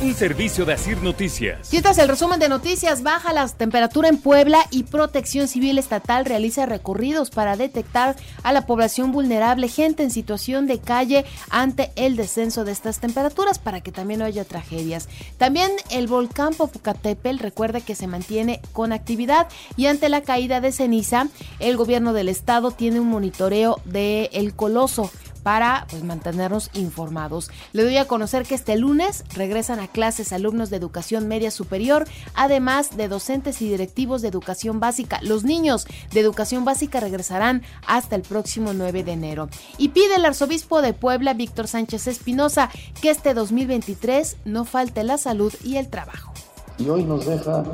Un servicio de Asir Noticias. Es el resumen de noticias. Baja la temperatura en Puebla y Protección Civil Estatal realiza recorridos para detectar a la población vulnerable, gente en situación de calle ante el descenso de estas temperaturas para que también no haya tragedias. También el volcán Popocatépetl recuerda que se mantiene con actividad y ante la caída de ceniza, el gobierno del estado tiene un monitoreo del el coloso para pues, mantenernos informados. Le doy a conocer que este lunes regresan a clases alumnos de educación media superior, además de docentes y directivos de educación básica. Los niños de educación básica regresarán hasta el próximo 9 de enero. Y pide el arzobispo de Puebla, Víctor Sánchez Espinosa, que este 2023 no falte la salud y el trabajo. Y hoy nos deja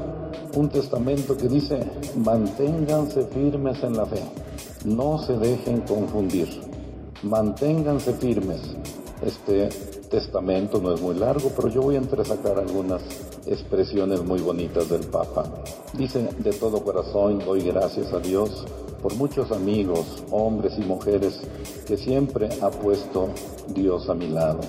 un testamento que dice, manténganse firmes en la fe, no se dejen confundir manténganse firmes. Este testamento no es muy largo, pero yo voy a entresacar algunas expresiones muy bonitas del Papa. Dice, de todo corazón doy gracias a Dios por muchos amigos, hombres y mujeres que siempre ha puesto Dios a mi lado.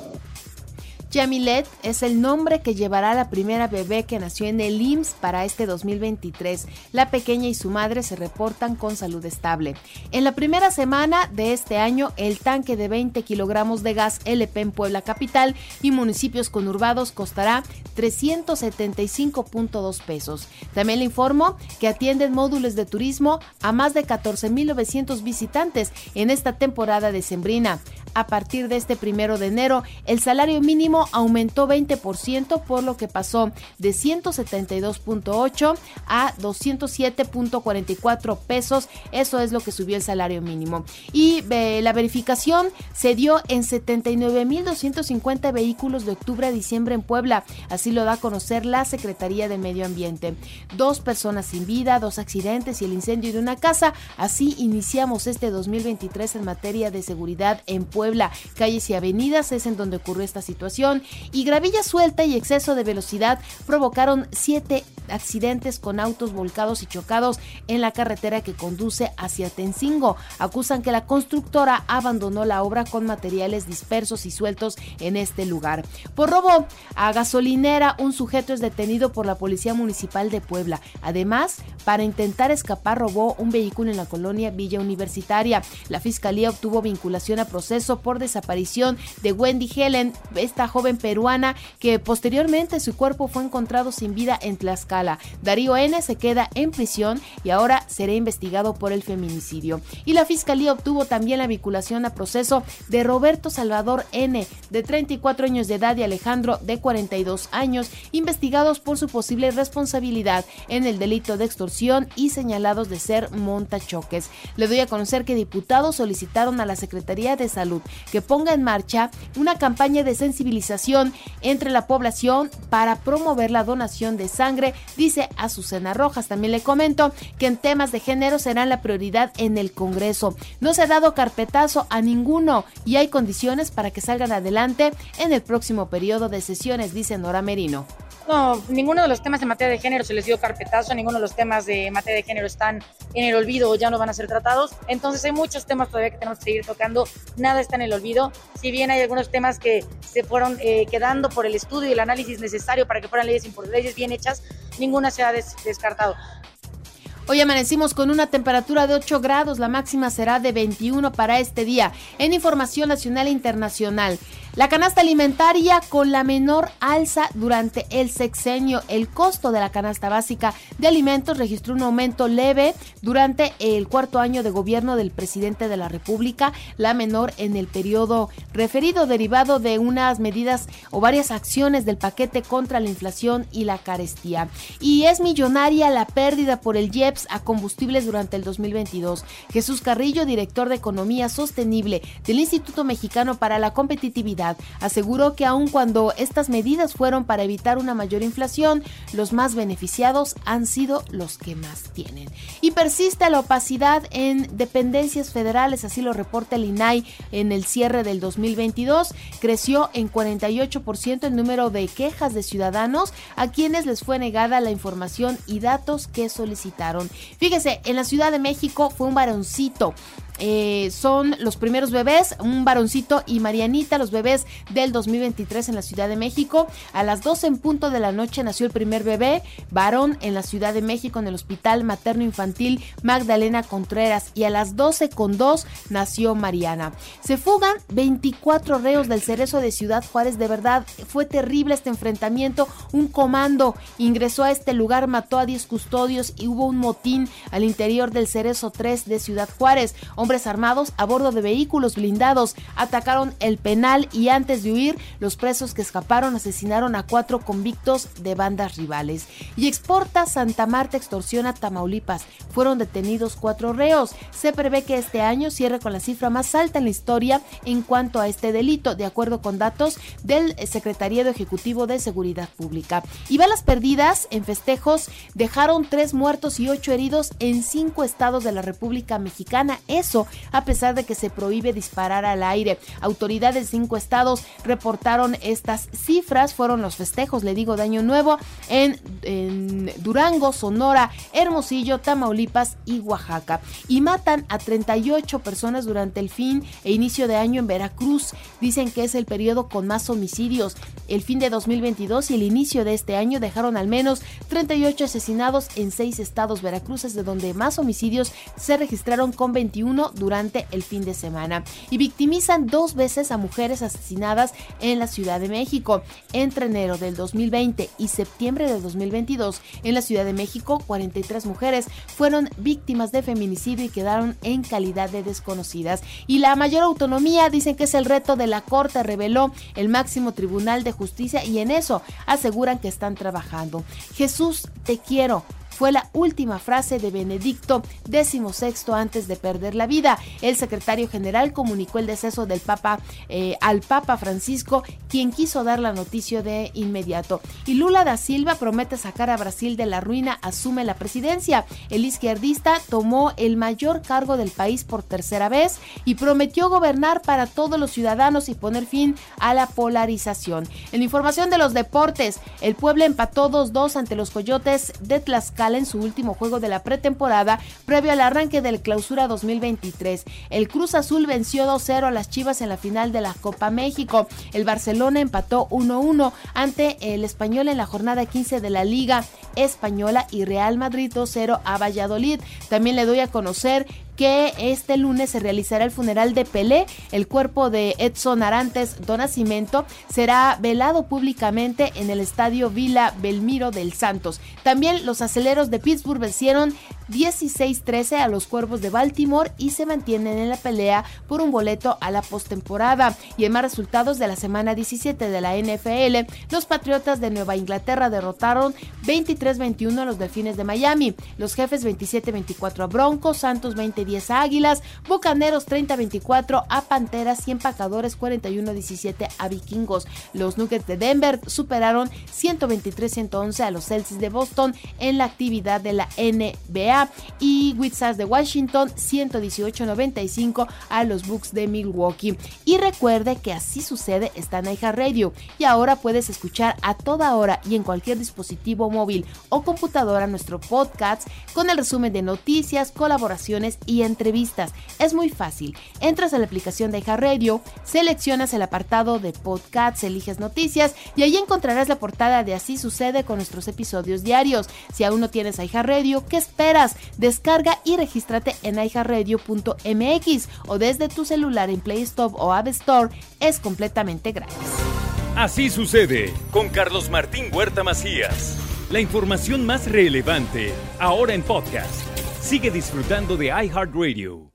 Yamilet es el nombre que llevará la primera bebé que nació en el IMSS para este 2023. La pequeña y su madre se reportan con salud estable. En la primera semana de este año, el tanque de 20 kilogramos de gas LP en Puebla Capital y municipios conurbados costará 375.2 pesos. También le informo que atienden módulos de turismo a más de 14.900 visitantes en esta temporada decembrina. A partir de este primero de enero, el salario mínimo aumentó 20%, por lo que pasó de 172.8 a 207.44 pesos. Eso es lo que subió el salario mínimo. Y la verificación se dio en 79.250 vehículos de octubre a diciembre en Puebla. Así lo da a conocer la Secretaría de Medio Ambiente. Dos personas sin vida, dos accidentes y el incendio de una casa. Así iniciamos este 2023 en materia de seguridad en Puebla. Calles y avenidas es en donde ocurrió esta situación y gravilla suelta y exceso de velocidad provocaron siete accidentes con autos volcados y chocados en la carretera que conduce hacia Tencingo. Acusan que la constructora abandonó la obra con materiales dispersos y sueltos en este lugar. Por robo a gasolinera, un sujeto es detenido por la Policía Municipal de Puebla. Además, para intentar escapar, robó un vehículo en la colonia Villa Universitaria. La fiscalía obtuvo vinculación a proceso por desaparición de Wendy Helen, esta joven peruana que posteriormente su cuerpo fue encontrado sin vida en Tlaxcala. Darío N se queda en prisión y ahora será investigado por el feminicidio. Y la fiscalía obtuvo también la vinculación a proceso de Roberto Salvador N, de 34 años de edad, y Alejandro, de 42 años, investigados por su posible responsabilidad en el delito de extorsión y señalados de ser montachoques. Le doy a conocer que diputados solicitaron a la Secretaría de Salud que ponga en marcha una campaña de sensibilización entre la población para promover la donación de sangre, dice Azucena Rojas. También le comento que en temas de género serán la prioridad en el Congreso. No se ha dado carpetazo a ninguno y hay condiciones para que salgan adelante en el próximo periodo de sesiones, dice Nora Merino. No, ninguno de los temas de materia de género se les dio carpetazo, ninguno de los temas de materia de género están en el olvido o ya no van a ser tratados. Entonces hay muchos temas todavía que tenemos que seguir tocando, nada está en el olvido. Si bien hay algunos temas que se fueron eh, quedando por el estudio y el análisis necesario para que fueran leyes, leyes bien hechas, ninguna se ha descartado. Hoy amanecimos con una temperatura de 8 grados, la máxima será de 21 para este día. En información nacional e internacional, La canasta alimentaria con la menor alza durante el sexenio. El costo de la canasta básica de alimentos registró un aumento leve durante el cuarto año de gobierno del presidente de la República, la menor en el periodo referido, derivado de unas medidas o varias acciones del paquete contra la inflación y la carestía. Y es millonaria la pérdida por el IEPS a combustibles durante el 2022. Jesús Carrillo, director de Economía Sostenible del Instituto Mexicano para la Competitividad, aseguró que aun cuando estas medidas fueron para evitar una mayor inflación, los más beneficiados han sido los que más tienen. Y persiste la opacidad en dependencias federales, así lo reporta el INAI en el cierre del 2022. Creció en 48% el número de quejas de ciudadanos a quienes les fue negada la información y datos que solicitaron. Fíjese, en la Ciudad de México fue un varoncito eh, son los primeros bebés, un varoncito y Marianita, los bebés del 2023 en la Ciudad de México. A las 12 en punto de la noche nació el primer bebé, varón en la Ciudad de México en el Hospital Materno Infantil Magdalena Contreras y a las 12 con 2 nació Mariana. Se fugan 24 reos del cerezo de Ciudad Juárez, de verdad fue terrible este enfrentamiento, un comando ingresó a este lugar, mató a 10 custodios y hubo un motín al interior del cerezo 3 de Ciudad Juárez. Hombres armados a bordo de vehículos blindados atacaron el penal y antes de huir, los presos que escaparon asesinaron a cuatro convictos de bandas rivales. Y exporta Santa Marta extorsiona Tamaulipas. Fueron detenidos cuatro reos. Se prevé que este año cierre con la cifra más alta en la historia en cuanto a este delito, de acuerdo con datos del Secretariado Ejecutivo de Seguridad Pública. Y balas perdidas en festejos dejaron tres muertos y ocho heridos en cinco estados de la República Mexicana. Eso a pesar de que se prohíbe disparar al aire. Autoridades de cinco estados reportaron estas cifras, fueron los festejos, le digo, de Año Nuevo en, Durango, Sonora, Hermosillo, Tamaulipas y Oaxaca. Y matan a 38 personas durante el fin e inicio de año en Veracruz. Dicen que es el periodo con más homicidios. El fin de 2022 y el inicio de este año dejaron al menos 38 asesinados en seis estados veracruces, de donde más homicidios se registraron con 21 durante el fin de semana y victimizan dos veces a mujeres asesinadas en la Ciudad de México. Entre enero del 2020 y septiembre del 2022, en la Ciudad de México, 43 mujeres fueron víctimas de feminicidio y quedaron en calidad de desconocidas. Y la mayor autonomía dicen que es el reto de la Corte, reveló el máximo Tribunal de Justicia y en eso aseguran que están trabajando. Jesús, te quiero fue la última frase de Benedicto XVI antes de perder la vida. El secretario general comunicó el deceso del Papa eh, al Papa Francisco, quien quiso dar la noticia de inmediato. Y Lula da Silva promete sacar a Brasil de la ruina, asume la presidencia. El izquierdista tomó el mayor cargo del país por tercera vez y prometió gobernar para todos los ciudadanos y poner fin a la polarización. En información de los deportes, el pueblo empató 2-2 ante los Coyotes de Tlaxcala en su último juego de la pretemporada previo al arranque del Clausura 2023. El Cruz Azul venció 2-0 a las Chivas en la final de la Copa México. El Barcelona empató 1-1 ante el Español en la jornada 15 de la Liga Española y Real Madrid 2-0 a Valladolid. También le doy a conocer que este lunes se realizará el funeral de Pelé. El cuerpo de Edson Arantes do Nascimento será velado públicamente en el estadio Vila Belmiro del Santos. También los aceleros de Pittsburgh vencieron 16-13 a los Cuervos de Baltimore y se mantienen en la pelea por un boleto a la postemporada. Y en más resultados de la semana 17 de la NFL, los Patriotas de Nueva Inglaterra derrotaron 23-21 a los Delfines de Miami, los Jefes 27-24 a Broncos, Santos 20-10 a Águilas, Bucaneros 30-24 a Panteras y Empacadores 41-17 a Vikingos. Los Nuggets de Denver superaron 123-111 a los Celtics de Boston en la actividad de la NBA y Wizards de Washington 118-95 a los Bucks de Milwaukee. Y recuerde que así sucede está en Radio y ahora puedes escuchar a toda hora y en cualquier dispositivo móvil o computadora nuestro podcast con el resumen de noticias, colaboraciones y entrevistas. Es muy fácil. Entras a la aplicación de Radio, seleccionas el apartado de podcasts, eliges noticias y ahí encontrarás la portada de Así sucede con nuestros episodios diarios. Si aún no tienes Radio, ¿qué esperas? Descarga y regístrate en iHeartRadio.mx o desde tu celular en Play Store o App Store. Es completamente gratis. Así sucede con Carlos Martín Huerta Macías. La información más relevante ahora en podcast. Sigue disfrutando de iHeartRadio.